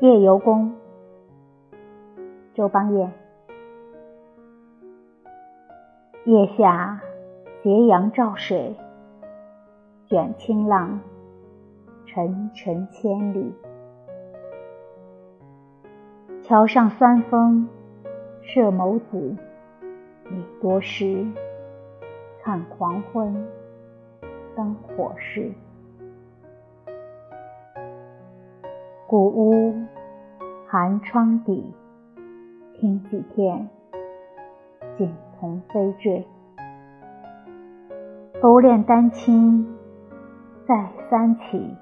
夜游宫，周邦彦。夜下斜阳照水，卷清浪，沉沉千里。桥上酸风射眸子，你多时。看黄昏，灯火时。古屋寒窗底，听几片锦童飞坠。勾恋丹青再三起，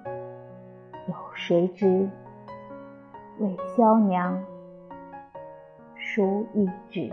有谁知为萧娘书一纸。